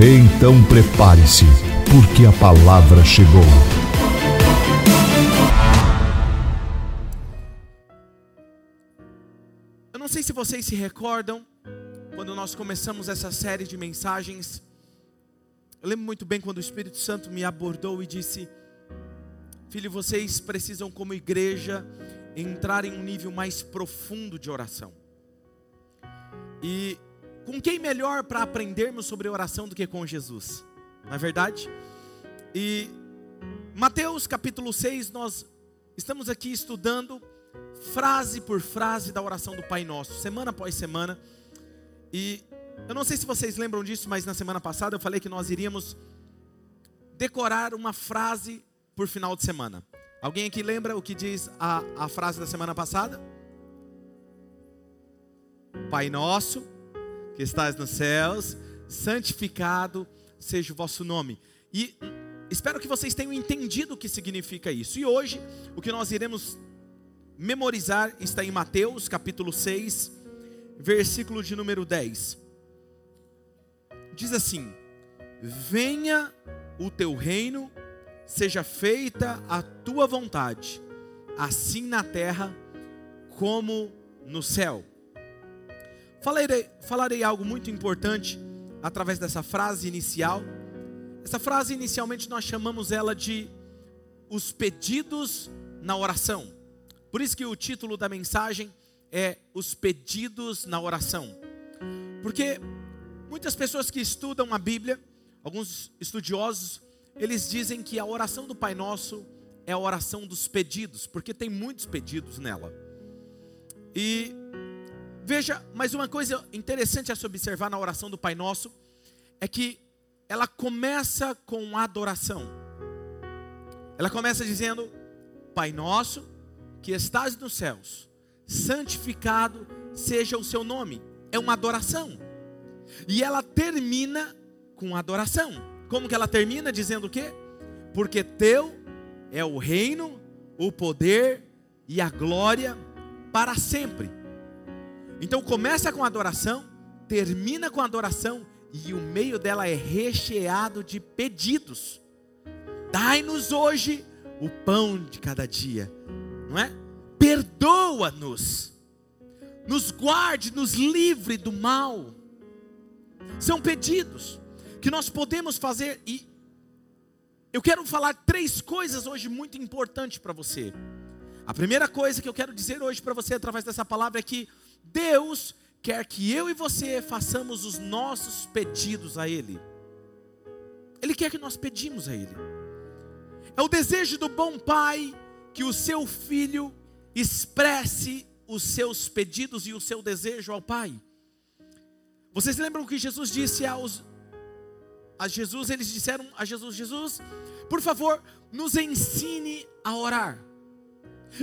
Então prepare-se, porque a palavra chegou. Eu não sei se vocês se recordam, quando nós começamos essa série de mensagens, eu lembro muito bem quando o Espírito Santo me abordou e disse: Filho, vocês precisam, como igreja, entrar em um nível mais profundo de oração. E com quem melhor para aprendermos sobre oração do que com Jesus? Não é verdade? E Mateus capítulo 6, nós estamos aqui estudando frase por frase da oração do Pai Nosso, semana após semana. E eu não sei se vocês lembram disso, mas na semana passada eu falei que nós iríamos decorar uma frase por final de semana. Alguém aqui lembra o que diz a, a frase da semana passada? Pai nosso, que estás nos céus, santificado seja o vosso nome. E espero que vocês tenham entendido o que significa isso. E hoje, o que nós iremos memorizar está em Mateus, capítulo 6, versículo de número 10. Diz assim: Venha o teu reino, seja feita a tua vontade, assim na terra como no céu. Falarei, falarei algo muito importante através dessa frase inicial. Essa frase inicialmente nós chamamos ela de os pedidos na oração. Por isso que o título da mensagem é os pedidos na oração. Porque muitas pessoas que estudam a Bíblia, alguns estudiosos, eles dizem que a oração do Pai Nosso é a oração dos pedidos, porque tem muitos pedidos nela. E Veja, mas uma coisa interessante a se observar na oração do Pai Nosso é que ela começa com adoração. Ela começa dizendo: Pai Nosso, que estás nos céus, santificado seja o seu nome. É uma adoração. E ela termina com adoração. Como que ela termina? Dizendo o quê? Porque teu é o reino, o poder e a glória para sempre. Então começa com adoração, termina com adoração e o meio dela é recheado de pedidos. Dai-nos hoje o pão de cada dia, não é? Perdoa-nos, nos guarde, nos livre do mal. São pedidos que nós podemos fazer e eu quero falar três coisas hoje muito importantes para você. A primeira coisa que eu quero dizer hoje para você através dessa palavra é que Deus quer que eu e você façamos os nossos pedidos a Ele. Ele quer que nós pedimos a Ele. É o desejo do bom Pai que o seu filho expresse os seus pedidos e o seu desejo ao Pai. Vocês lembram que Jesus disse aos a Jesus, eles disseram a Jesus: Jesus, por favor, nos ensine a orar.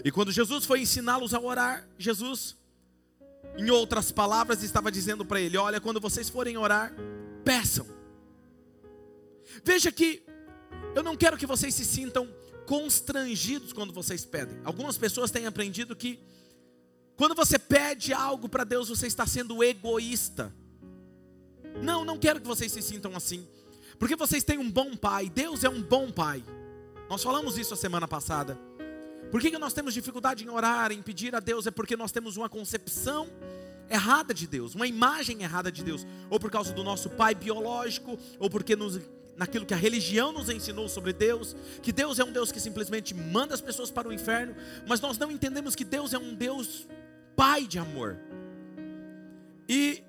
E quando Jesus foi ensiná-los a orar, Jesus em outras palavras, estava dizendo para ele: Olha, quando vocês forem orar, peçam. Veja que eu não quero que vocês se sintam constrangidos quando vocês pedem. Algumas pessoas têm aprendido que quando você pede algo para Deus, você está sendo egoísta. Não, não quero que vocês se sintam assim. Porque vocês têm um bom pai. Deus é um bom pai. Nós falamos isso a semana passada. Por que, que nós temos dificuldade em orar, em pedir a Deus? É porque nós temos uma concepção errada de Deus, uma imagem errada de Deus, ou por causa do nosso pai biológico, ou porque nos, naquilo que a religião nos ensinou sobre Deus, que Deus é um Deus que simplesmente manda as pessoas para o inferno, mas nós não entendemos que Deus é um Deus pai de amor. E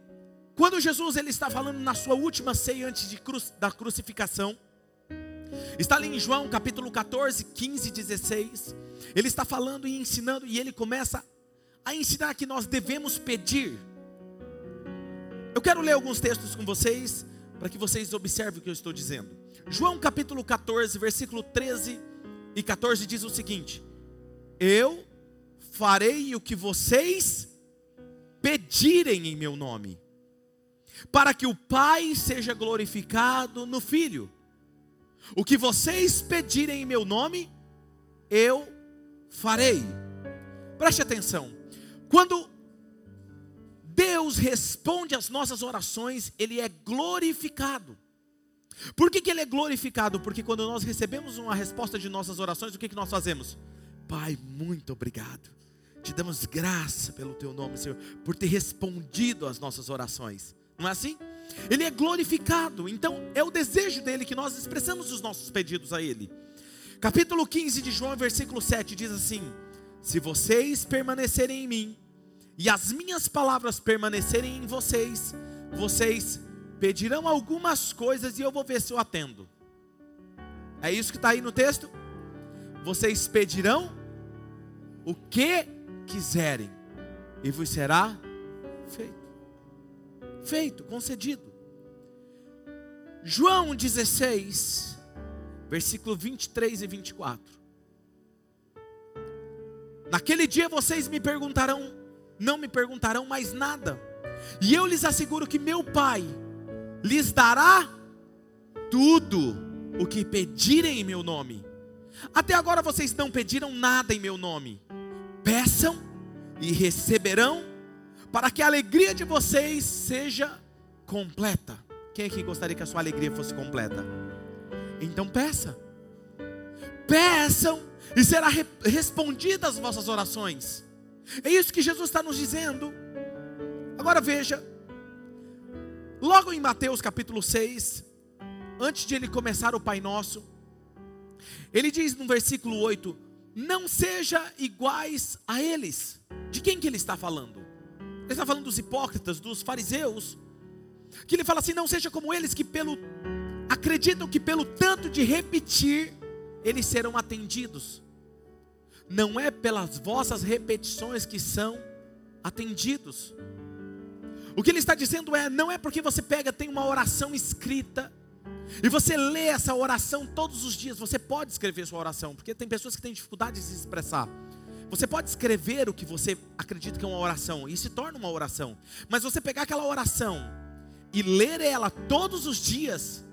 quando Jesus ele está falando na sua última ceia antes da crucificação, está ali em João capítulo 14, 15 e 16, ele está falando e ensinando, e ele começa a ensinar que nós devemos pedir. Eu quero ler alguns textos com vocês, para que vocês observem o que eu estou dizendo. João capítulo 14, versículo 13 e 14 diz o seguinte: Eu farei o que vocês pedirem em meu nome, para que o Pai seja glorificado no Filho. O que vocês pedirem em meu nome, eu farei. Preste atenção. Quando Deus responde às nossas orações, Ele é glorificado. Por que, que Ele é glorificado? Porque quando nós recebemos uma resposta de nossas orações, o que, que nós fazemos? Pai, muito obrigado. Te damos graça pelo Teu nome, Senhor, por ter respondido às nossas orações. Não é assim? Ele é glorificado, então é o desejo dele que nós expressamos os nossos pedidos a Ele. Capítulo 15 de João, versículo 7 diz assim: Se vocês permanecerem em mim, e as minhas palavras permanecerem em vocês, vocês pedirão algumas coisas e eu vou ver se eu atendo. É isso que está aí no texto? Vocês pedirão o que quiserem, e vos será feito. Feito, concedido. João 16, versículo 23 e 24. Naquele dia vocês me perguntarão não me perguntarão mais nada. E eu lhes asseguro que meu Pai lhes dará tudo o que pedirem em meu nome. Até agora vocês não pediram nada em meu nome. Peçam e receberão, para que a alegria de vocês seja completa. Quem aqui gostaria que a sua alegria fosse completa? Então peça. Peçam e será respondida as vossas orações. É isso que Jesus está nos dizendo. Agora veja, logo em Mateus capítulo 6, antes de ele começar o Pai Nosso, ele diz no versículo 8: Não seja iguais a eles. De quem que ele está falando? Ele está falando dos hipócritas, dos fariseus. Que ele fala assim: Não seja como eles que pelo acreditam que pelo tanto de repetir eles serão atendidos não é pelas vossas repetições que são atendidos. O que ele está dizendo é: não é porque você pega, tem uma oração escrita, e você lê essa oração todos os dias, você pode escrever sua oração, porque tem pessoas que têm dificuldade de se expressar. Você pode escrever o que você acredita que é uma oração, e se torna uma oração, mas você pegar aquela oração e ler ela todos os dias,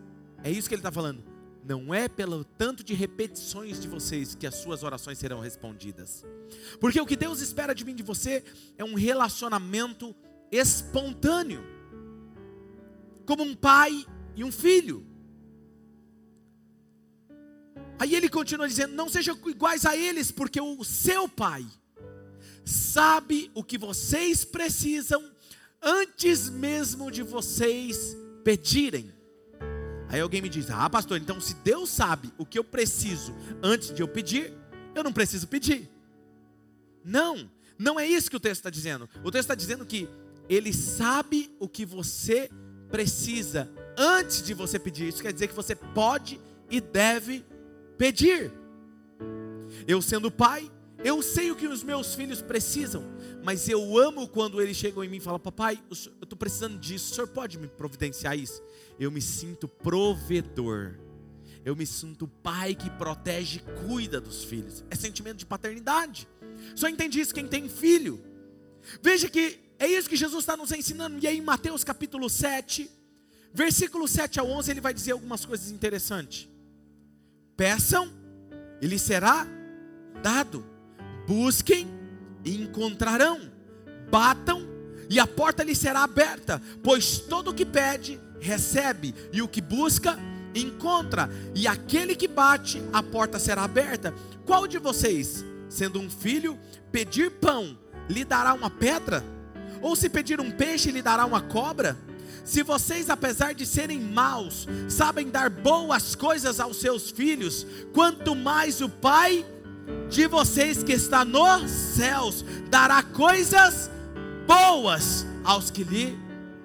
é isso que ele está falando não é pelo tanto de repetições de vocês que as suas orações serão respondidas. Porque o que Deus espera de mim e de você é um relacionamento espontâneo, como um pai e um filho. Aí ele continua dizendo: Não sejam iguais a eles, porque o seu pai sabe o que vocês precisam antes mesmo de vocês pedirem. Aí alguém me diz: Ah, pastor, então se Deus sabe o que eu preciso antes de eu pedir, eu não preciso pedir. Não, não é isso que o texto está dizendo. O texto está dizendo que Ele sabe o que você precisa antes de você pedir. Isso quer dizer que você pode e deve pedir. Eu sendo pai, eu sei o que os meus filhos precisam, mas eu amo quando eles chegam em mim e falam: Papai, eu estou precisando disso, o senhor pode me providenciar isso? eu me sinto provedor. Eu me sinto pai que protege e cuida dos filhos. É sentimento de paternidade. Só entende isso quem tem filho. Veja que é isso que Jesus está nos ensinando. E aí, em Mateus capítulo 7, versículo 7 ao 11, ele vai dizer algumas coisas interessantes. Peçam e lhes será dado. Busquem e encontrarão. Batam e a porta lhe será aberta. Pois todo o que pede, recebe, e o que busca, encontra, e aquele que bate, a porta será aberta. Qual de vocês, sendo um filho, pedir pão, lhe dará uma pedra? Ou se pedir um peixe, lhe dará uma cobra? Se vocês, apesar de serem maus, sabem dar boas coisas aos seus filhos, quanto mais o Pai de vocês que está nos céus dará coisas boas aos que lhe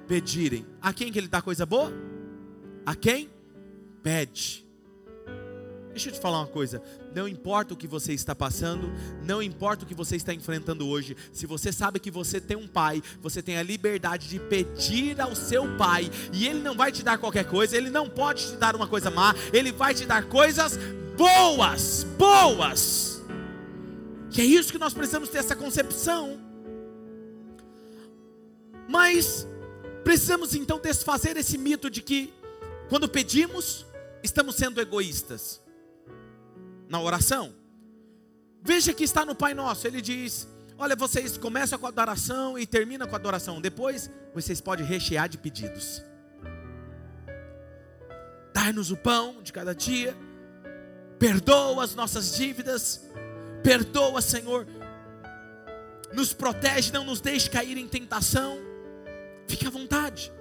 pedirem. A quem que ele dá coisa boa? A quem? Pede. Deixa eu te falar uma coisa. Não importa o que você está passando, não importa o que você está enfrentando hoje. Se você sabe que você tem um pai, você tem a liberdade de pedir ao seu pai, e ele não vai te dar qualquer coisa, ele não pode te dar uma coisa má, ele vai te dar coisas boas, boas. Que é isso que nós precisamos ter essa concepção. Mas precisamos então desfazer esse mito de que quando pedimos, estamos sendo egoístas na oração. Veja que está no Pai Nosso, ele diz: Olha, vocês começam com a adoração e terminam com a adoração. Depois, vocês podem rechear de pedidos. Dar-nos o pão de cada dia, perdoa as nossas dívidas, perdoa, Senhor, nos protege, não nos deixe cair em tentação. Fique à vontade.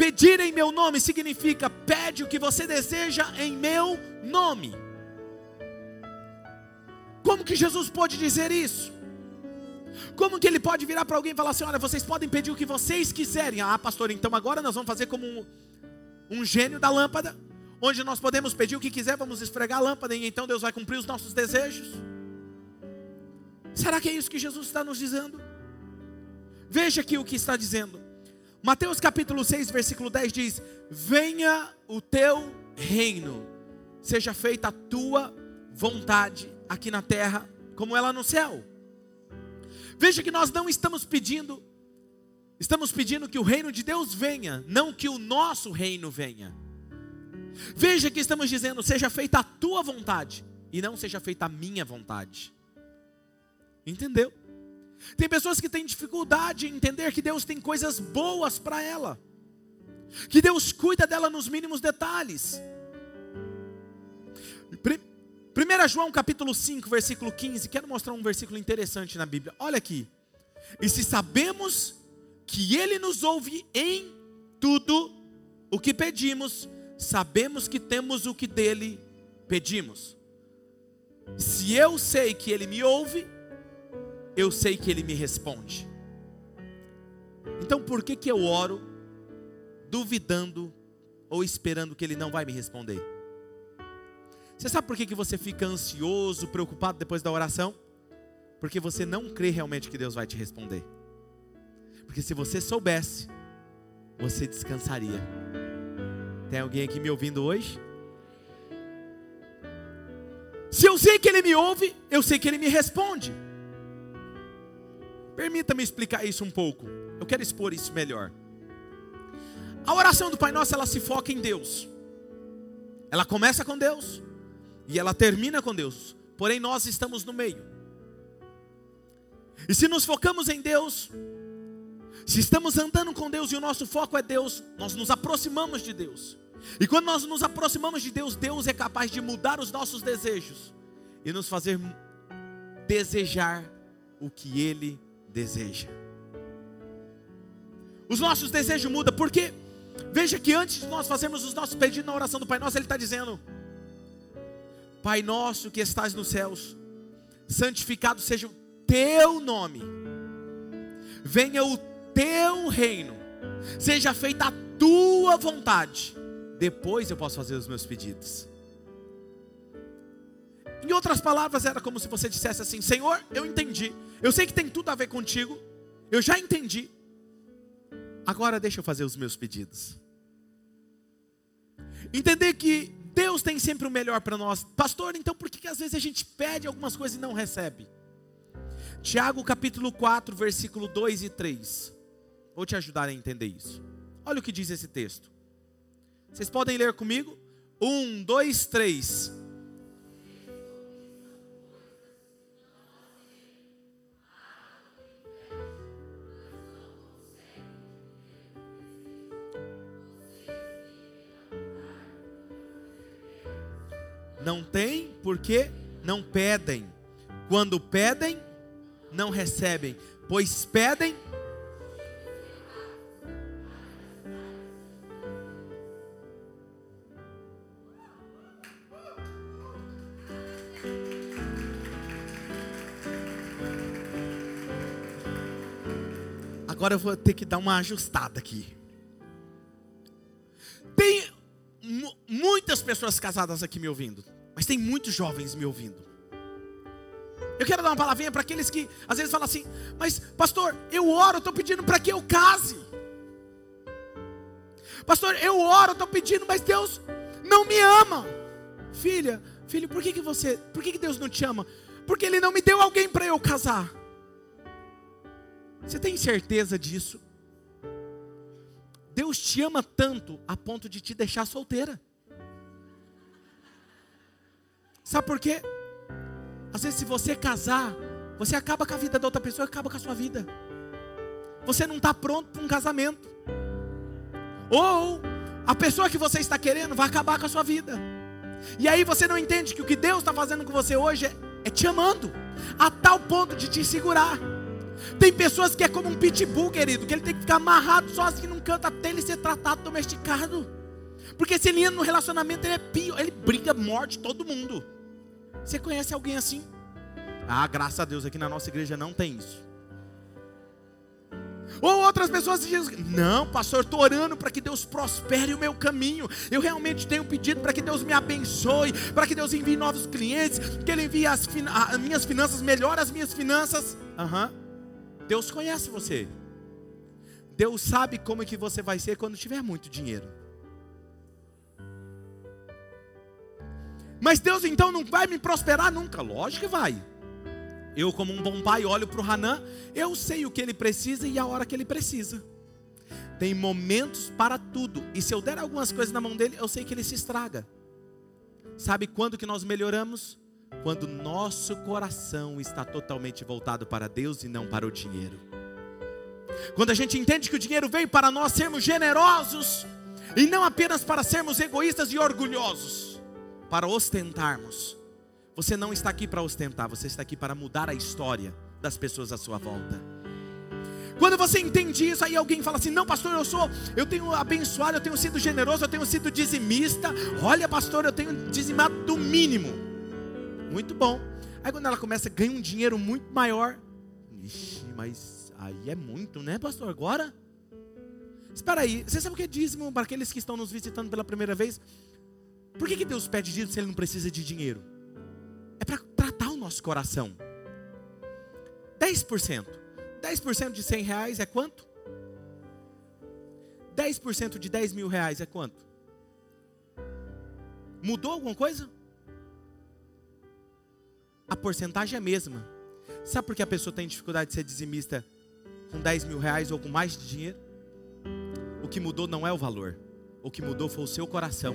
Pedir em meu nome significa pede o que você deseja em meu nome. Como que Jesus pode dizer isso? Como que ele pode virar para alguém e falar assim: olha, vocês podem pedir o que vocês quiserem? Ah, pastor, então agora nós vamos fazer como um, um gênio da lâmpada, onde nós podemos pedir o que quiser, vamos esfregar a lâmpada e então Deus vai cumprir os nossos desejos? Será que é isso que Jesus está nos dizendo? Veja aqui o que está dizendo. Mateus capítulo 6, versículo 10 diz: Venha o teu reino, seja feita a tua vontade aqui na terra, como ela no céu. Veja que nós não estamos pedindo, estamos pedindo que o reino de Deus venha, não que o nosso reino venha. Veja que estamos dizendo: seja feita a tua vontade, e não seja feita a minha vontade. Entendeu? Tem pessoas que têm dificuldade em entender que Deus tem coisas boas para ela, que Deus cuida dela nos mínimos detalhes. 1 João capítulo 5, versículo 15, quero mostrar um versículo interessante na Bíblia. Olha aqui. E se sabemos que Ele nos ouve em tudo o que pedimos, sabemos que temos o que dele pedimos. Se eu sei que Ele me ouve, eu sei que Ele me responde. Então por que, que eu oro duvidando ou esperando que Ele não vai me responder? Você sabe por que, que você fica ansioso, preocupado depois da oração? Porque você não crê realmente que Deus vai te responder. Porque se você soubesse, você descansaria. Tem alguém aqui me ouvindo hoje? Se eu sei que Ele me ouve, eu sei que Ele me responde. Permita-me explicar isso um pouco. Eu quero expor isso melhor. A oração do Pai Nosso, ela se foca em Deus. Ela começa com Deus e ela termina com Deus. Porém, nós estamos no meio. E se nos focamos em Deus, se estamos andando com Deus e o nosso foco é Deus, nós nos aproximamos de Deus. E quando nós nos aproximamos de Deus, Deus é capaz de mudar os nossos desejos e nos fazer desejar o que Ele deseja. Os nossos desejos mudam, porque veja que antes de nós fazermos os nossos pedidos na oração do Pai Nosso, Ele está dizendo: Pai Nosso que estás nos céus, santificado seja o teu nome, venha o teu reino, seja feita a tua vontade, depois eu posso fazer os meus pedidos. Em outras palavras, era como se você dissesse assim: Senhor, eu entendi, eu sei que tem tudo a ver contigo, eu já entendi, agora deixa eu fazer os meus pedidos. Entender que Deus tem sempre o melhor para nós, pastor, então por que, que às vezes a gente pede algumas coisas e não recebe? Tiago capítulo 4, versículo 2 e 3. Vou te ajudar a entender isso. Olha o que diz esse texto. Vocês podem ler comigo? Um, dois, três. Não tem porque não pedem. Quando pedem, não recebem, pois pedem. Agora eu vou ter que dar uma ajustada aqui. Muitas pessoas casadas aqui me ouvindo, mas tem muitos jovens me ouvindo. Eu quero dar uma palavrinha para aqueles que às vezes falam assim: Mas, pastor, eu oro, estou pedindo para que eu case. Pastor, eu oro, estou pedindo, mas Deus não me ama. Filha, filho, por que, que você, por que, que Deus não te ama? Porque Ele não me deu alguém para eu casar. Você tem certeza disso? Deus te ama tanto a ponto de te deixar solteira. Sabe por quê? Às vezes, se você casar, você acaba com a vida da outra pessoa, acaba com a sua vida. Você não está pronto para um casamento. Ou a pessoa que você está querendo vai acabar com a sua vida. E aí você não entende que o que Deus está fazendo com você hoje é, é te amando, a tal ponto de te segurar. Tem pessoas que é como um pitbull, querido, que ele tem que ficar amarrado sozinho num canto até ele ser tratado domesticado. Porque se ele entra no relacionamento, ele é pio, ele briga, morde todo mundo. Você conhece alguém assim? Ah, graças a Deus, aqui na nossa igreja não tem isso. Ou outras pessoas dizem: Não, pastor, estou orando para que Deus prospere o meu caminho. Eu realmente tenho pedido para que Deus me abençoe, para que Deus envie novos clientes, que Ele envie as, as minhas finanças, melhore as minhas finanças. Uhum. Deus conhece você. Deus sabe como é que você vai ser quando tiver muito dinheiro. Mas Deus então não vai me prosperar nunca. Lógico que vai. Eu, como um bom pai, olho para o Hanan, eu sei o que ele precisa e a hora que ele precisa. Tem momentos para tudo. E se eu der algumas coisas na mão dele, eu sei que ele se estraga. Sabe quando que nós melhoramos? Quando nosso coração está totalmente voltado para Deus e não para o dinheiro. Quando a gente entende que o dinheiro veio para nós sermos generosos e não apenas para sermos egoístas e orgulhosos, para ostentarmos. Você não está aqui para ostentar, você está aqui para mudar a história das pessoas à sua volta. Quando você entende isso, aí alguém fala assim: "Não, pastor, eu sou, eu tenho abençoado, eu tenho sido generoso, eu tenho sido dizimista. Olha, pastor, eu tenho dizimado do mínimo". Muito bom. Aí quando ela começa a ganhar um dinheiro muito maior, Ixi, mas aí é muito, né, pastor? Agora? Espera aí, você sabe o que é dízimo para aqueles que estão nos visitando pela primeira vez? Por que, que Deus pede dízimo se Ele não precisa de dinheiro? é para tratar o nosso coração. 10%. 10% de 100 reais é quanto? 10% de 10 mil reais é quanto? Mudou alguma coisa? A porcentagem é a mesma. Sabe por que a pessoa tem dificuldade de ser dizimista com 10 mil reais ou com mais de dinheiro? O que mudou não é o valor. O que mudou foi o seu coração.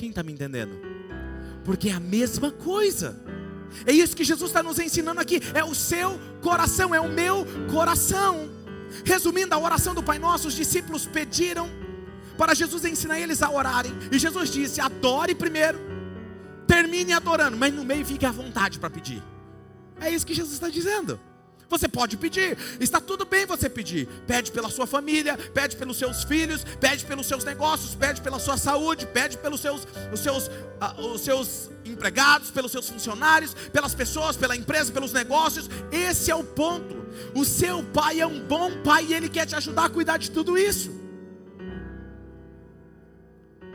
Quem está me entendendo? porque é a mesma coisa. É isso que Jesus está nos ensinando aqui. É o seu coração, é o meu coração. Resumindo a oração do Pai Nosso, os discípulos pediram para Jesus ensinar eles a orarem. E Jesus disse: adore primeiro, termine adorando, mas no meio fique à vontade para pedir. É isso que Jesus está dizendo. Você pode pedir, está tudo bem você pedir. Pede pela sua família, pede pelos seus filhos, pede pelos seus negócios, pede pela sua saúde, pede pelos seus, os seus, uh, os seus empregados, pelos seus funcionários, pelas pessoas, pela empresa, pelos negócios. Esse é o ponto. O seu pai é um bom pai e ele quer te ajudar a cuidar de tudo isso.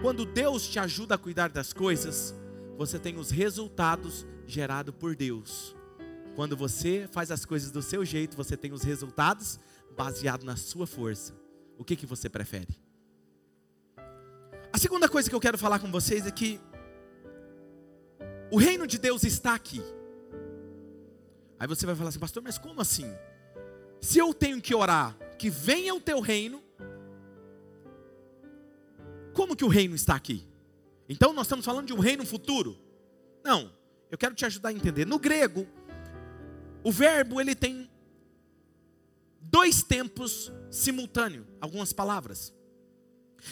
Quando Deus te ajuda a cuidar das coisas, você tem os resultados gerados por Deus. Quando você faz as coisas do seu jeito, você tem os resultados baseados na sua força. O que, que você prefere? A segunda coisa que eu quero falar com vocês é que o reino de Deus está aqui. Aí você vai falar assim, pastor, mas como assim? Se eu tenho que orar que venha o teu reino, como que o reino está aqui? Então nós estamos falando de um reino futuro? Não, eu quero te ajudar a entender. No grego, o verbo ele tem dois tempos simultâneos, algumas palavras.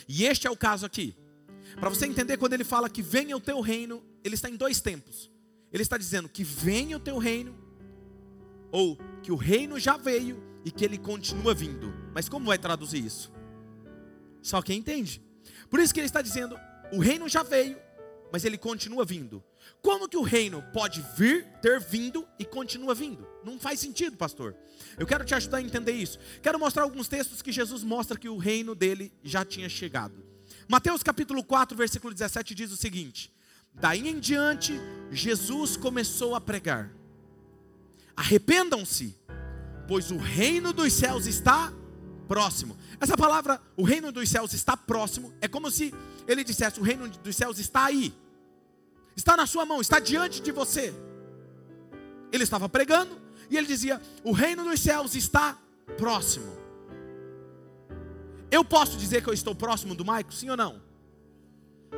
E este é o caso aqui. Para você entender quando ele fala que venha o teu reino, ele está em dois tempos. Ele está dizendo que venha o teu reino ou que o reino já veio e que ele continua vindo. Mas como vai traduzir isso? Só quem entende. Por isso que ele está dizendo: o reino já veio, mas ele continua vindo. Como que o reino pode vir, ter vindo e continua vindo? Não faz sentido, pastor. Eu quero te ajudar a entender isso. Quero mostrar alguns textos que Jesus mostra que o reino dele já tinha chegado. Mateus capítulo 4, versículo 17 diz o seguinte: Daí em diante, Jesus começou a pregar: Arrependam-se, pois o reino dos céus está próximo. Essa palavra, o reino dos céus está próximo, é como se ele dissesse: O reino dos céus está aí, está na sua mão, está diante de você. Ele estava pregando e ele dizia: O reino dos céus está próximo. Eu posso dizer que eu estou próximo do Maico, sim ou não?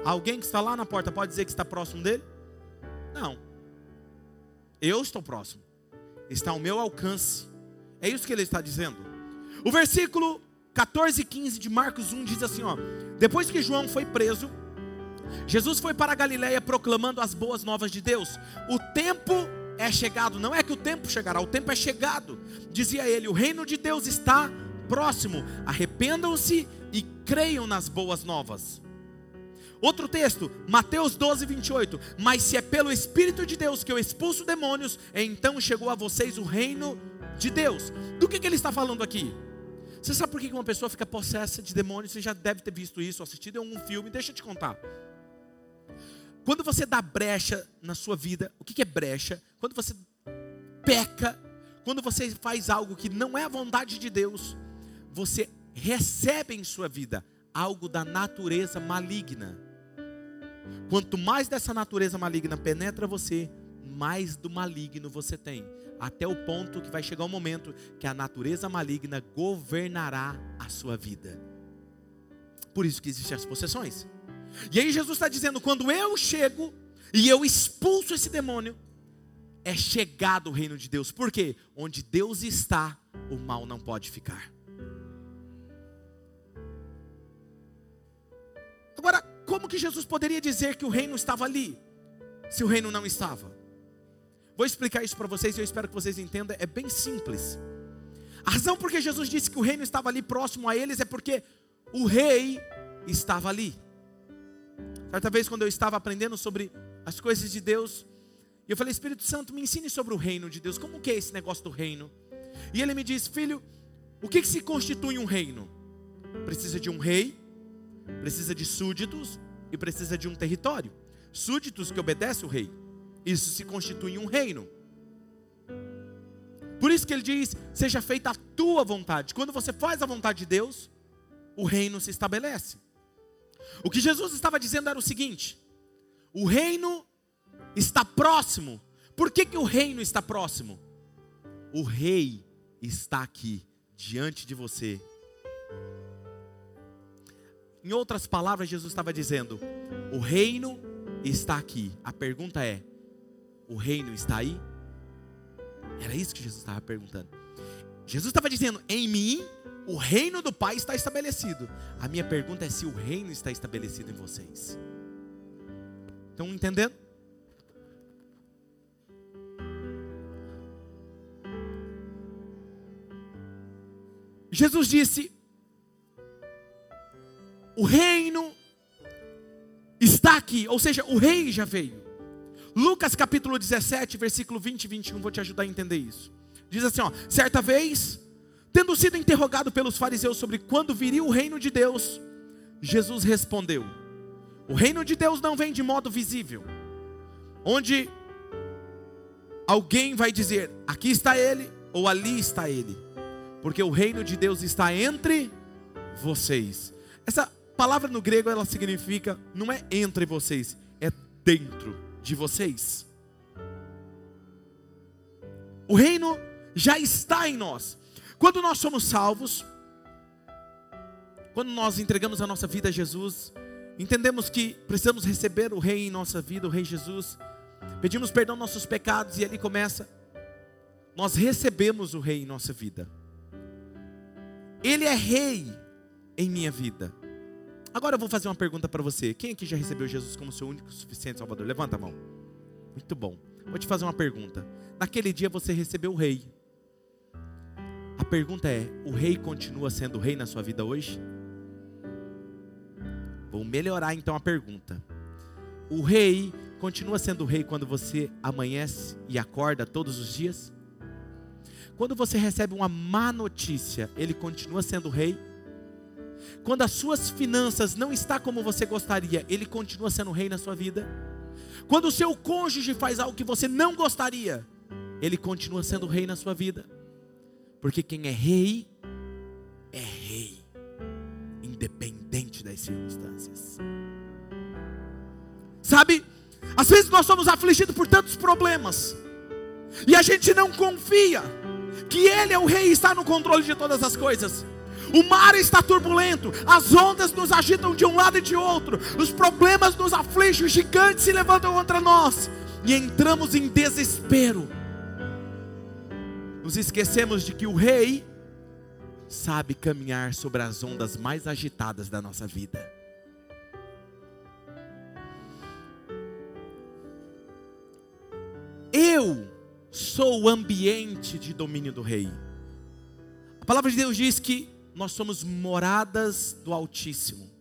Alguém que está lá na porta pode dizer que está próximo dele? Não. Eu estou próximo. Está ao meu alcance. É isso que ele está dizendo. O versículo 14 e 15 de Marcos 1 diz assim: ó, Depois que João foi preso, Jesus foi para a Galiléia proclamando as boas novas de Deus. O tempo é chegado, não é que o tempo chegará, o tempo é chegado. Dizia ele: O reino de Deus está próximo, arrependam-se e creiam nas boas novas. Outro texto, Mateus 12, 28. Mas se é pelo Espírito de Deus que eu expulso demônios, então chegou a vocês o reino de Deus. Do que, que ele está falando aqui? Você sabe por que uma pessoa fica possessa de demônios? Você já deve ter visto isso, assistido em um filme. Deixa eu te contar. Quando você dá brecha na sua vida, o que é brecha? Quando você peca, quando você faz algo que não é a vontade de Deus, você recebe em sua vida algo da natureza maligna. Quanto mais dessa natureza maligna penetra você, mais do maligno você tem. Até o ponto que vai chegar o um momento que a natureza maligna governará a sua vida. Por isso que existem as possessões. E aí Jesus está dizendo: quando eu chego e eu expulso esse demônio, é chegado o reino de Deus. Por quê? Onde Deus está, o mal não pode ficar. Agora, como que Jesus poderia dizer que o reino estava ali, se o reino não estava? Vou explicar isso para vocês e eu espero que vocês entendam, é bem simples. A razão por que Jesus disse que o reino estava ali próximo a eles é porque o rei estava ali. Certa vez, quando eu estava aprendendo sobre as coisas de Deus, eu falei, Espírito Santo, me ensine sobre o reino de Deus. Como que é esse negócio do reino? E ele me disse, filho, o que, que se constitui um reino? Precisa de um rei, precisa de súditos e precisa de um território. Súditos que obedecem o rei. Isso se constitui um reino. Por isso que ele diz: seja feita a tua vontade. Quando você faz a vontade de Deus, o reino se estabelece. O que Jesus estava dizendo era o seguinte: o reino está próximo. Por que, que o reino está próximo? O rei está aqui, diante de você, em outras palavras, Jesus estava dizendo: o reino está aqui. A pergunta é: o reino está aí? Era isso que Jesus estava perguntando. Jesus estava dizendo: em mim, o reino do Pai está estabelecido. A minha pergunta é se o reino está estabelecido em vocês. Estão entendendo? Jesus disse: o reino está aqui, ou seja, o rei já veio. Lucas capítulo 17, versículo 20 e 21, vou te ajudar a entender isso. Diz assim, ó, certa vez, tendo sido interrogado pelos fariseus sobre quando viria o reino de Deus, Jesus respondeu: O reino de Deus não vem de modo visível, onde alguém vai dizer: aqui está ele ou ali está ele, porque o reino de Deus está entre vocês. Essa palavra no grego ela significa não é entre vocês, é dentro de vocês. O reino já está em nós. Quando nós somos salvos, quando nós entregamos a nossa vida a Jesus, entendemos que precisamos receber o Rei em nossa vida, o Rei Jesus, pedimos perdão dos nossos pecados e ali começa. Nós recebemos o Rei em nossa vida. Ele é Rei em minha vida. Agora eu vou fazer uma pergunta para você. Quem aqui já recebeu Jesus como seu único suficiente Salvador? Levanta a mão. Muito bom. Vou te fazer uma pergunta. Naquele dia você recebeu o rei. A pergunta é: o rei continua sendo rei na sua vida hoje? Vou melhorar então a pergunta. O rei continua sendo rei quando você amanhece e acorda todos os dias? Quando você recebe uma má notícia, ele continua sendo rei? Quando as suas finanças não está como você gostaria, ele continua sendo rei na sua vida? Quando o seu cônjuge faz algo que você não gostaria, ele continua sendo rei na sua vida? Porque quem é rei é rei, independente das circunstâncias. Sabe, às vezes nós somos afligidos por tantos problemas, e a gente não confia que Ele é o Rei e está no controle de todas as coisas. O mar está turbulento, as ondas nos agitam de um lado e de outro, os problemas nos afligem, os gigantes se levantam contra nós, e entramos em desespero. Nos esquecemos de que o Rei sabe caminhar sobre as ondas mais agitadas da nossa vida. Eu sou o ambiente de domínio do rei. A palavra de Deus diz que nós somos moradas do Altíssimo.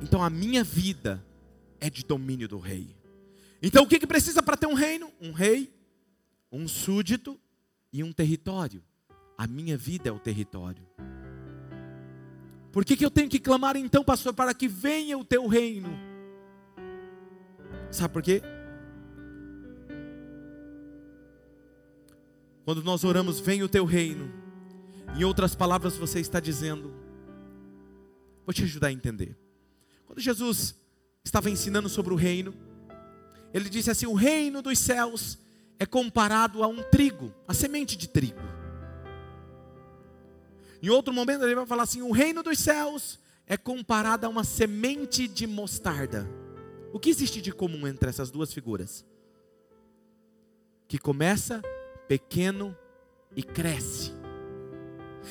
Então a minha vida é de domínio do rei. Então o que, que precisa para ter um reino? Um rei, um súdito e um território. A minha vida é o território. Por que, que eu tenho que clamar então, pastor, para que venha o teu reino? Sabe por quê? Quando nós oramos, vem o teu reino. Em outras palavras, você está dizendo, vou te ajudar a entender. Quando Jesus estava ensinando sobre o reino, ele disse assim: o reino dos céus é comparado a um trigo, a semente de trigo. Em outro momento, ele vai falar assim: o reino dos céus é comparado a uma semente de mostarda. O que existe de comum entre essas duas figuras? Que começa pequeno e cresce.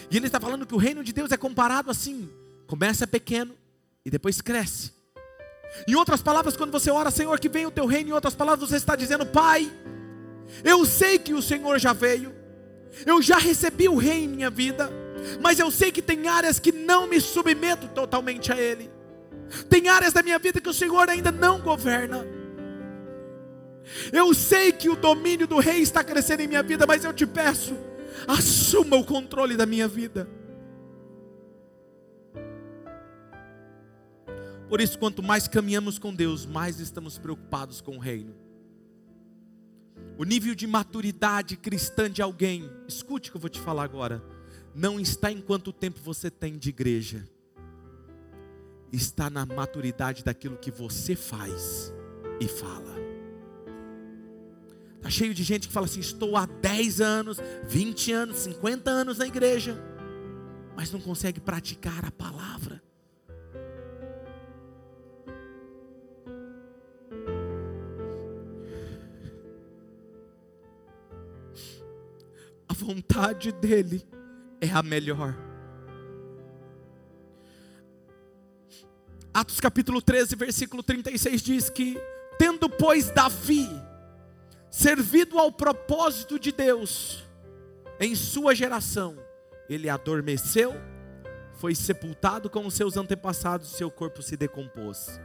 E ele está falando que o reino de Deus é comparado assim: começa pequeno e depois cresce. Em outras palavras, quando você ora, Senhor, que venha o teu reino, em outras palavras, você está dizendo, Pai, eu sei que o Senhor já veio, eu já recebi o rei em minha vida, mas eu sei que tem áreas que não me submeto totalmente a Ele, tem áreas da minha vida que o Senhor ainda não governa. Eu sei que o domínio do rei está crescendo em minha vida, mas eu te peço, assuma o controle da minha vida. Por isso, quanto mais caminhamos com Deus, mais estamos preocupados com o reino. O nível de maturidade cristã de alguém, escute o que eu vou te falar agora, não está em quanto tempo você tem de igreja, está na maturidade daquilo que você faz e fala. Está cheio de gente que fala assim: estou há 10 anos, 20 anos, 50 anos na igreja, mas não consegue praticar a palavra. A vontade dele é a melhor. Atos capítulo 13, versículo 36 diz que, tendo pois Davi, servido ao propósito de Deus em sua geração, ele adormeceu, foi sepultado com os seus antepassados, seu corpo se decompôs.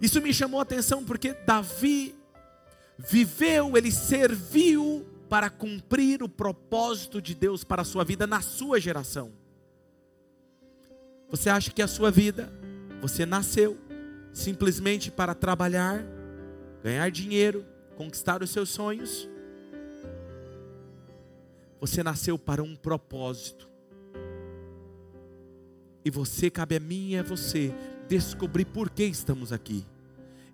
Isso me chamou a atenção porque Davi viveu, ele serviu para cumprir o propósito de Deus para a sua vida na sua geração. Você acha que a sua vida, você nasceu simplesmente para trabalhar, ganhar dinheiro, conquistar os seus sonhos. Você nasceu para um propósito. E você, cabe a mim e a você, descobrir por que estamos aqui.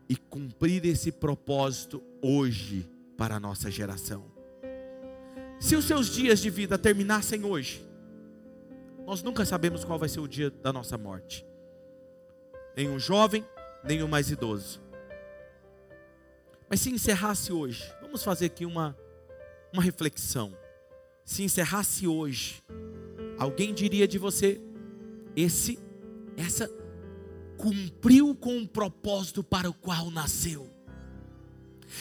E cumprir esse propósito hoje para a nossa geração. Se os seus dias de vida terminassem hoje, nós nunca sabemos qual vai ser o dia da nossa morte. Nem um jovem, nem o mais idoso. Mas se encerrasse hoje, vamos fazer aqui uma, uma reflexão. Se encerrasse hoje, alguém diria de você: esse, essa cumpriu com o propósito para o qual nasceu.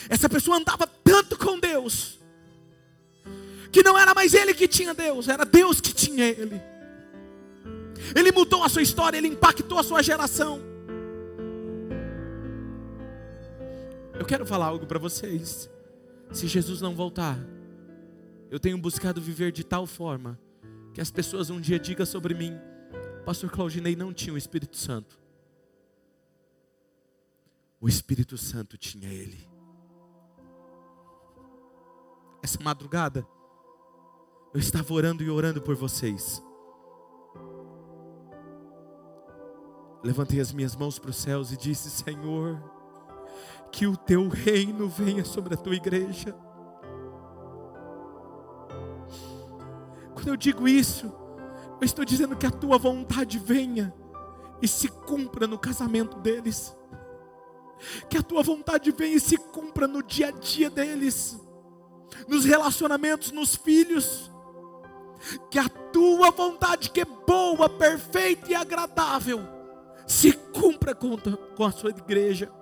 Essa pessoa andava tanto com Deus, que não era mais ele que tinha Deus, era Deus que tinha ele. Ele mudou a sua história, ele impactou a sua geração. Eu quero falar algo para vocês. Se Jesus não voltar, eu tenho buscado viver de tal forma que as pessoas um dia digam sobre mim: Pastor Claudinei não tinha o Espírito Santo. O Espírito Santo tinha ele. Essa madrugada, eu estava orando e orando por vocês. Levantei as minhas mãos para os céus e disse: Senhor, que o teu reino venha sobre a tua igreja. Quando eu digo isso, eu estou dizendo que a tua vontade venha e se cumpra no casamento deles. Que a tua vontade venha e se cumpra no dia a dia deles, nos relacionamentos, nos filhos. Que a tua vontade, que é boa, perfeita e agradável, se cumpra com, a sua igreja.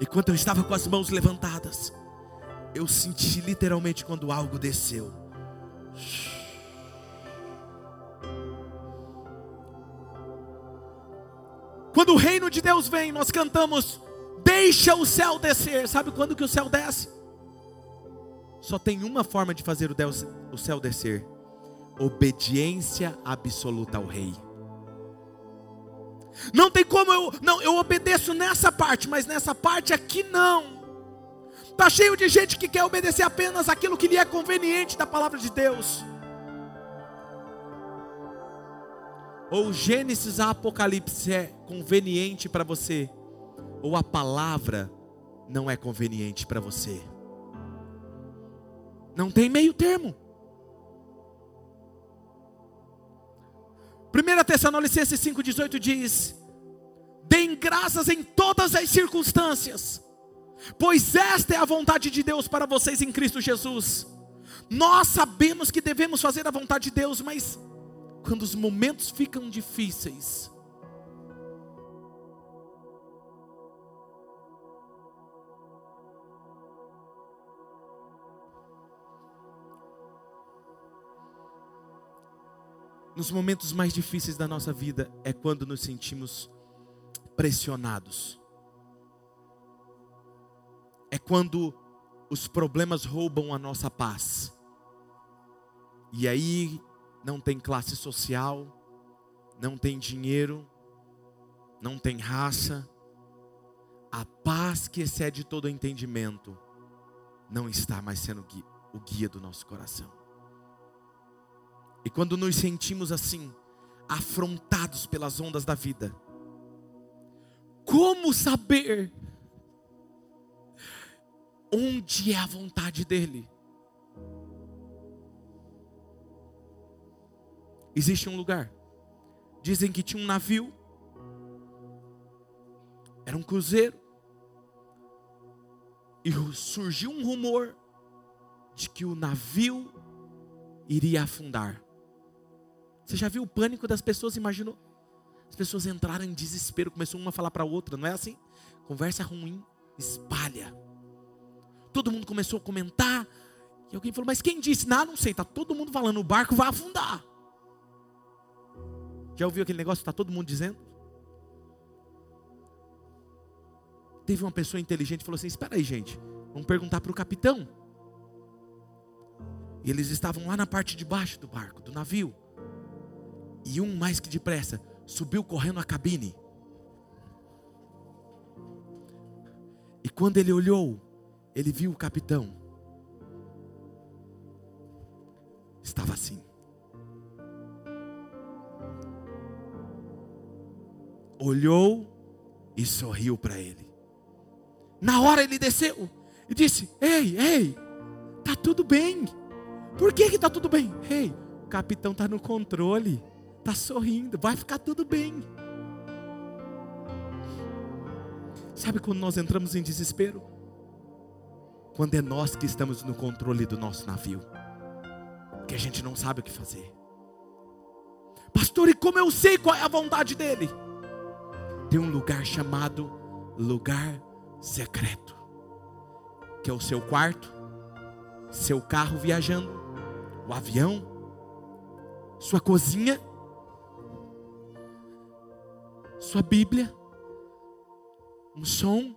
Enquanto eu estava com as mãos levantadas, eu senti literalmente quando algo desceu. Quando o reino de Deus vem, nós cantamos: Deixa o céu descer. Sabe quando que o céu desce? Só tem uma forma de fazer o, o céu descer: obediência absoluta ao rei. Não tem como eu, não, eu obedeço nessa parte, mas nessa parte aqui não. Tá cheio de gente que quer obedecer apenas aquilo que lhe é conveniente da palavra de Deus. Ou Gênesis a Apocalipse é conveniente para você, ou a palavra não é conveniente para você. Não tem meio termo. 1 Tessalonicenses 5,18 diz: Deem graças em todas as circunstâncias, pois esta é a vontade de Deus para vocês em Cristo Jesus. Nós sabemos que devemos fazer a vontade de Deus, mas quando os momentos ficam difíceis, nos momentos mais difíceis da nossa vida é quando nos sentimos pressionados. É quando os problemas roubam a nossa paz. E aí não tem classe social, não tem dinheiro, não tem raça. A paz que excede todo entendimento não está mais sendo o guia do nosso coração. E quando nos sentimos assim, afrontados pelas ondas da vida, como saber onde é a vontade dEle? Existe um lugar, dizem que tinha um navio, era um cruzeiro, e surgiu um rumor de que o navio iria afundar. Você já viu o pânico das pessoas? Imaginou? As pessoas entraram em desespero, começou uma a falar para a outra, não é assim? Conversa ruim, espalha. Todo mundo começou a comentar. E alguém falou: Mas quem disse? Não, não sei, está todo mundo falando, o barco vai afundar. Já ouviu aquele negócio está todo mundo dizendo? Teve uma pessoa inteligente que falou assim: Espera aí, gente, vamos perguntar para o capitão. E eles estavam lá na parte de baixo do barco, do navio. E um mais que depressa subiu correndo a cabine. E quando ele olhou, ele viu o capitão. Estava assim. Olhou e sorriu para ele. Na hora ele desceu e disse: Ei, ei, tá tudo bem. Por que que tá tudo bem? Ei, o capitão tá no controle está sorrindo, vai ficar tudo bem. Sabe quando nós entramos em desespero? Quando é nós que estamos no controle do nosso navio, que a gente não sabe o que fazer. Pastor, e como eu sei qual é a vontade dele? Tem um lugar chamado lugar secreto, que é o seu quarto, seu carro viajando, o avião, sua cozinha sua Bíblia, um som.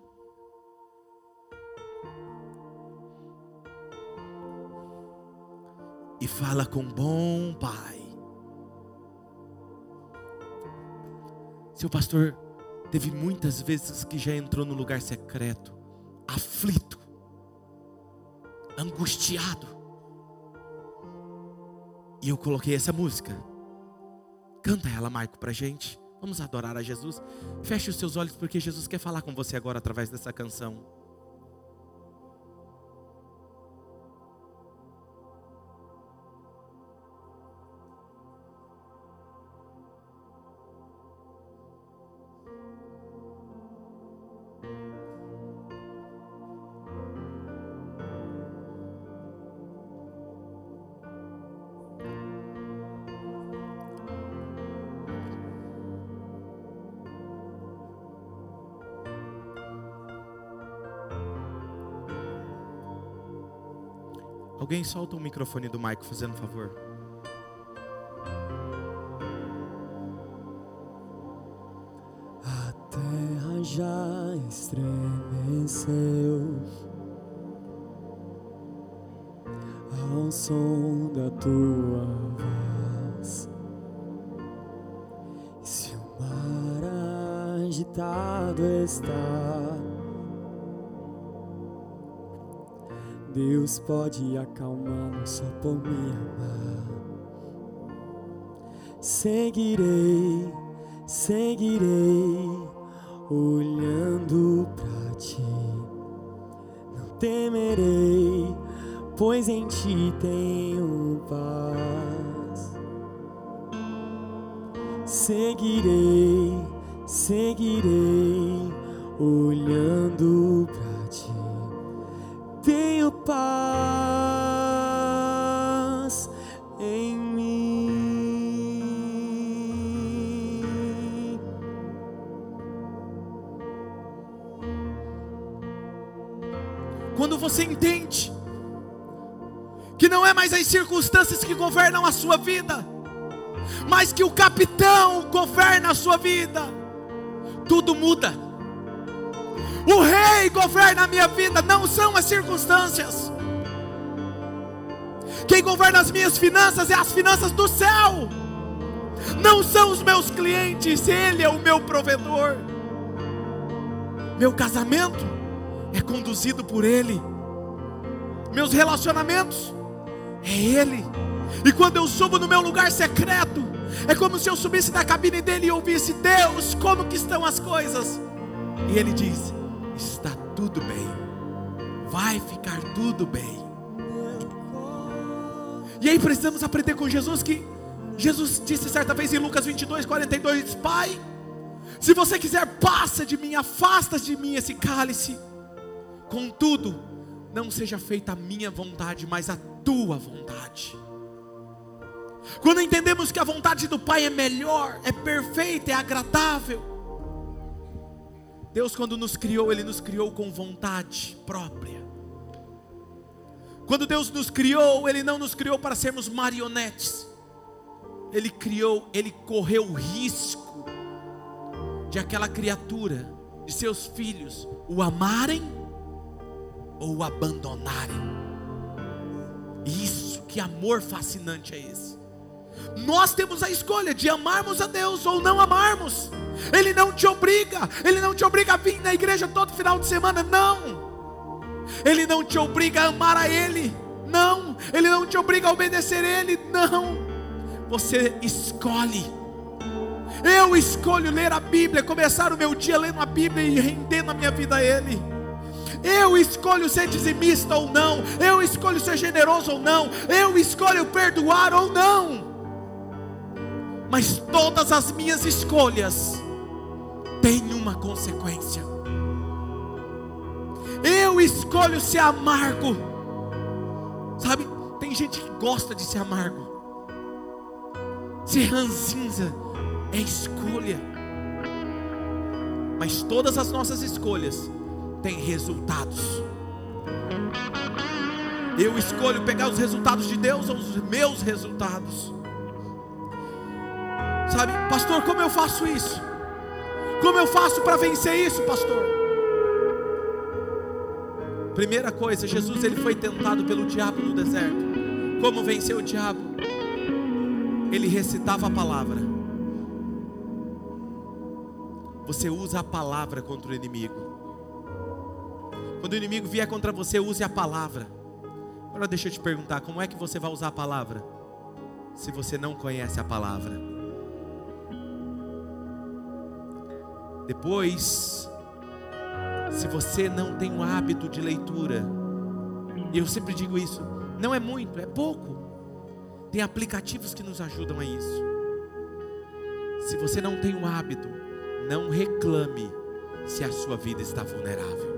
e fala com bom pai. Seu pastor teve muitas vezes que já entrou no lugar secreto, aflito, angustiado. E eu coloquei essa música. Canta ela, Marco, pra gente. Vamos adorar a Jesus. Feche os seus olhos, porque Jesus quer falar com você agora através dessa canção. Alguém solta o microfone do Maico, fazendo favor. A terra já estremeceu ao som da tua voz. Se o mar agitado está Deus pode acalmá-lo só por me amar. Seguirei, seguirei, olhando pra ti. Não temerei, pois em ti tenho paz. Seguirei, seguirei, olhando pra você entende que não é mais as circunstâncias que governam a sua vida, mas que o capitão governa a sua vida, tudo muda. O rei governa a minha vida, não são as circunstâncias. Quem governa as minhas finanças é as finanças do céu. Não são os meus clientes, ele é o meu provedor. Meu casamento é conduzido por ele. Meus relacionamentos é ele. E quando eu subo no meu lugar secreto, é como se eu subisse na cabine dele e ouvisse: Deus, como que estão as coisas? E ele diz: está tudo bem, vai ficar tudo bem. E aí precisamos aprender com Jesus que Jesus disse certa vez em Lucas 22, 42: Pai, se você quiser, passa de mim, afasta de mim esse cálice. Contudo, não seja feita a minha vontade, mas a tua vontade. Quando entendemos que a vontade do Pai é melhor, é perfeita, é agradável, Deus, quando nos criou, Ele nos criou com vontade própria. Quando Deus nos criou, Ele não nos criou para sermos marionetes. Ele criou, Ele correu o risco de aquela criatura, de seus filhos, o amarem ou o abandonarem. Isso, que amor fascinante é esse. Nós temos a escolha de amarmos a Deus ou não amarmos. Ele não te obriga, Ele não te obriga a vir na igreja todo final de semana, não. Ele não te obriga a amar a Ele, não. Ele não te obriga a obedecer a Ele, não. Você escolhe. Eu escolho ler a Bíblia, começar o meu dia lendo a Bíblia e rendendo a minha vida a Ele. Eu escolho ser dizimista ou não, eu escolho ser generoso ou não, eu escolho perdoar ou não. Mas todas as minhas escolhas tem uma consequência. Eu escolho ser amargo. Sabe, tem gente que gosta de ser amargo. Ser ranzinza é escolha. Mas todas as nossas escolhas têm resultados. Eu escolho pegar os resultados de Deus ou os meus resultados. Sabe, pastor, como eu faço isso? Como eu faço para vencer isso, pastor? Primeira coisa, Jesus ele foi tentado pelo diabo no deserto. Como vencer o diabo? Ele recitava a palavra. Você usa a palavra contra o inimigo. Quando o inimigo vier contra você, use a palavra. Agora deixa eu te perguntar, como é que você vai usar a palavra? Se você não conhece a palavra. Depois, se você não tem o hábito de leitura, e eu sempre digo isso, não é muito, é pouco. Tem aplicativos que nos ajudam a isso. Se você não tem o hábito, não reclame se a sua vida está vulnerável.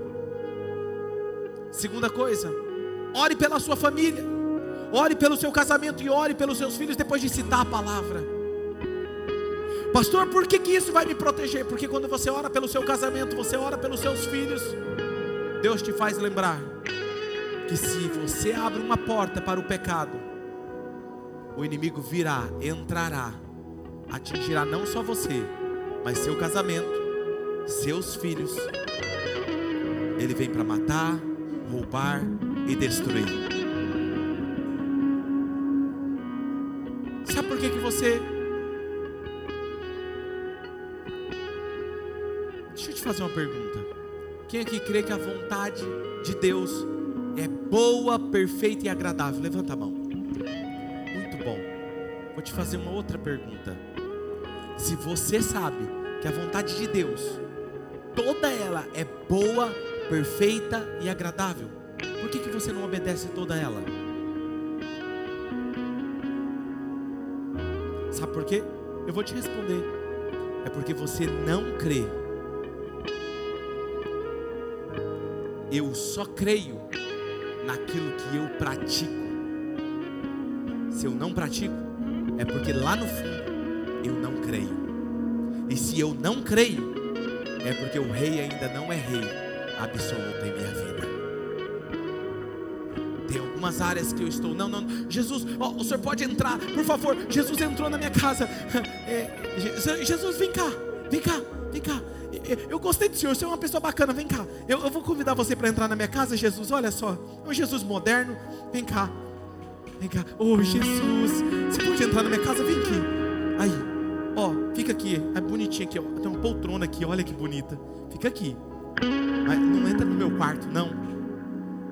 Segunda coisa, ore pela sua família, ore pelo seu casamento e ore pelos seus filhos depois de citar a palavra. Pastor, por que, que isso vai me proteger? Porque quando você ora pelo seu casamento, você ora pelos seus filhos, Deus te faz lembrar que se você abre uma porta para o pecado, o inimigo virá, entrará, atingirá não só você, mas seu casamento, seus filhos. Ele vem para matar, roubar e destruir. Sabe por que, que você. Deixa eu te fazer uma pergunta. Quem aqui crê que a vontade de Deus é boa, perfeita e agradável? Levanta a mão. Muito bom. Vou te fazer uma outra pergunta. Se você sabe que a vontade de Deus, toda ela é boa, perfeita e agradável, por que, que você não obedece toda ela? Sabe por quê? Eu vou te responder. É porque você não crê. Eu só creio naquilo que eu pratico. Se eu não pratico, é porque lá no fundo eu não creio. E se eu não creio, é porque o rei ainda não é rei absoluto em minha vida. Tem algumas áreas que eu estou, não, não, Jesus, ó, o senhor pode entrar, por favor. Jesus entrou na minha casa. É, Jesus, vem cá, vem cá, vem cá. Eu gostei do senhor, você é uma pessoa bacana, vem cá. Eu, eu vou convidar você para entrar na minha casa, Jesus. Olha só, é um Jesus moderno, vem cá, vem cá. Oh, Jesus, você pode entrar na minha casa, vem aqui. Aí, ó, fica aqui, é bonitinho aqui, ó. Tem uma poltrona aqui, olha que bonita. Fica aqui. Mas não entra no meu quarto, não.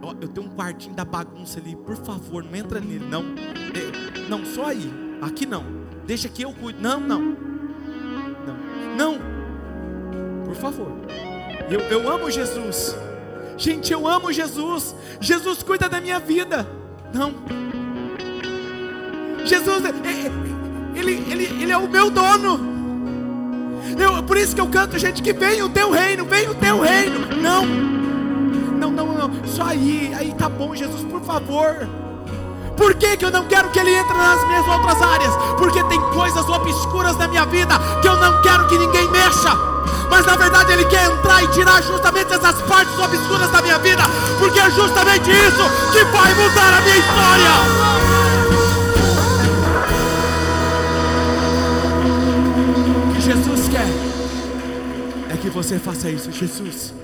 Ó, eu tenho um quartinho da bagunça ali, por favor, não entra nele, não. É, não, só aí. Aqui não. Deixa que eu cuido. Não, não. Não. Não. Por favor. Eu, eu amo Jesus. Gente, eu amo Jesus. Jesus cuida da minha vida. Não. Jesus, ele, ele, ele é o meu dono. Eu, por isso que eu canto, gente, que vem o teu reino, vem o teu reino. Não, não, não, não. Só aí, aí tá bom, Jesus, por favor. Por que, que eu não quero que Ele entre nas minhas outras áreas? Porque tem coisas obscuras na minha vida que eu não quero que ninguém mexa. Mas na verdade Ele quer entrar e tirar justamente essas partes obscuras da minha vida, porque é justamente isso que vai mudar a minha história. Que você faça isso, Jesus.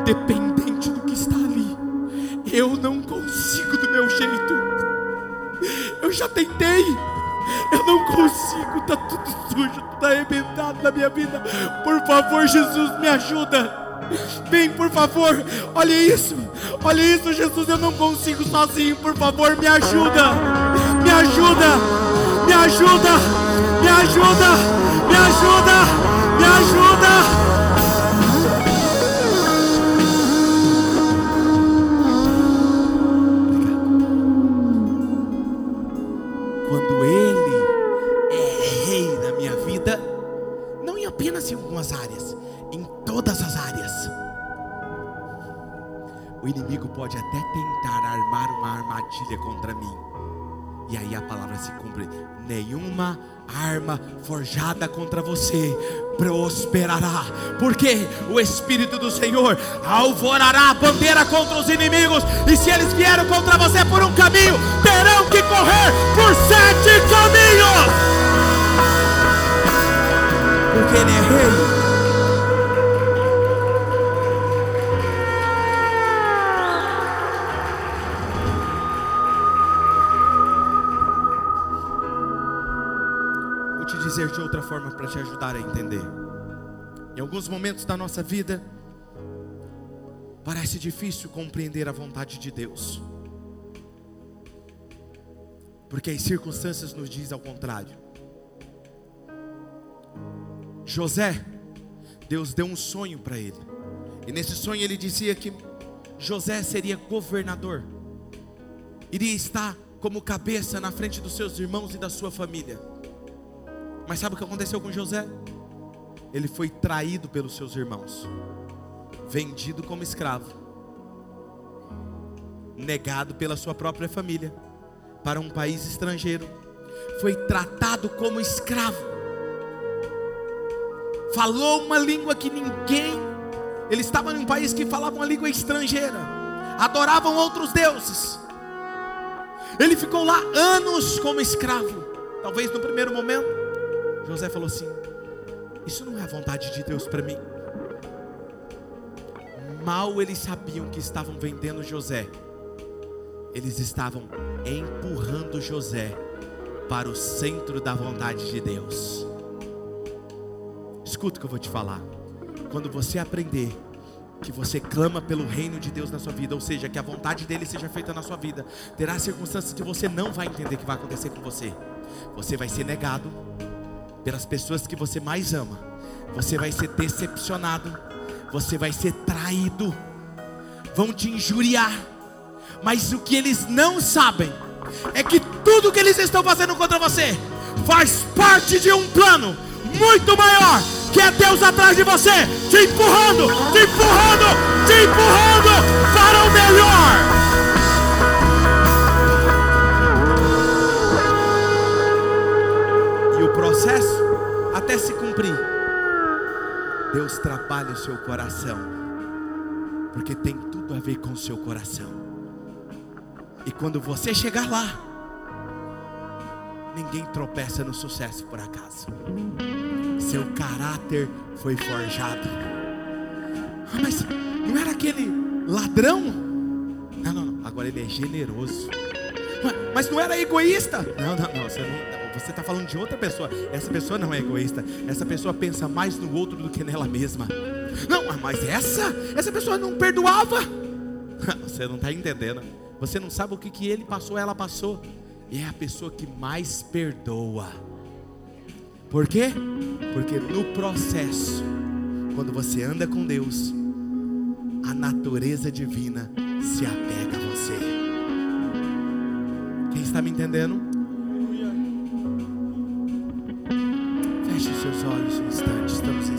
Independente do que está ali, eu não consigo do meu jeito. Eu já tentei. Eu não consigo, tá tudo sujo, tudo arrebentado na minha vida. Por favor, Jesus, me ajuda. Vem, por favor, olha isso, olha isso, Jesus. Eu não consigo sozinho, por favor, me ajuda, me ajuda, me ajuda, me ajuda, me ajuda, me ajuda. Quando Ele é rei na minha vida, não em apenas em algumas áreas, em todas as áreas. O inimigo pode até tentar armar uma armadilha contra mim. E aí a palavra se cumpre: nenhuma arma forjada contra você prosperará, porque o Espírito do Senhor alvorará a bandeira contra os inimigos, e se eles vieram contra você por um caminho, terão que correr por sete caminhos, porque Ele é Rei. De outra forma para te ajudar a entender. Em alguns momentos da nossa vida, parece difícil compreender a vontade de Deus, porque as circunstâncias nos dizem ao contrário. José, Deus deu um sonho para ele, e nesse sonho ele dizia que José seria governador, iria estar como cabeça na frente dos seus irmãos e da sua família. Mas sabe o que aconteceu com José? Ele foi traído pelos seus irmãos, vendido como escravo, negado pela sua própria família para um país estrangeiro, foi tratado como escravo, falou uma língua que ninguém, ele estava em um país que falava uma língua estrangeira, adoravam outros deuses, ele ficou lá anos como escravo, talvez no primeiro momento, José falou assim: Isso não é a vontade de Deus para mim. Mal eles sabiam que estavam vendendo José, eles estavam empurrando José para o centro da vontade de Deus. Escuta o que eu vou te falar. Quando você aprender que você clama pelo reino de Deus na sua vida, ou seja, que a vontade dele seja feita na sua vida, terá circunstâncias que você não vai entender que vai acontecer com você. Você vai ser negado, pelas pessoas que você mais ama. Você vai ser decepcionado, você vai ser traído, vão te injuriar. Mas o que eles não sabem é que tudo que eles estão fazendo contra você faz parte de um plano muito maior, que é Deus atrás de você, te empurrando, te empurrando, te empurrando para o melhor. Processo até se cumprir, Deus trabalha o seu coração, porque tem tudo a ver com o seu coração. E quando você chegar lá, ninguém tropeça no sucesso por acaso. Seu caráter foi forjado. Ah, mas não era aquele ladrão? Não, não, não. Agora ele é generoso. Mas não era egoísta? Não, não, não. Você não você está falando de outra pessoa. Essa pessoa não é egoísta. Essa pessoa pensa mais no outro do que nela mesma. Não, mas essa, essa pessoa não perdoava. Você não está entendendo. Você não sabe o que, que ele passou, ela passou. E é a pessoa que mais perdoa. Por quê? Porque no processo, quando você anda com Deus, a natureza divina se apega está me entendendo? seus olhos um instante.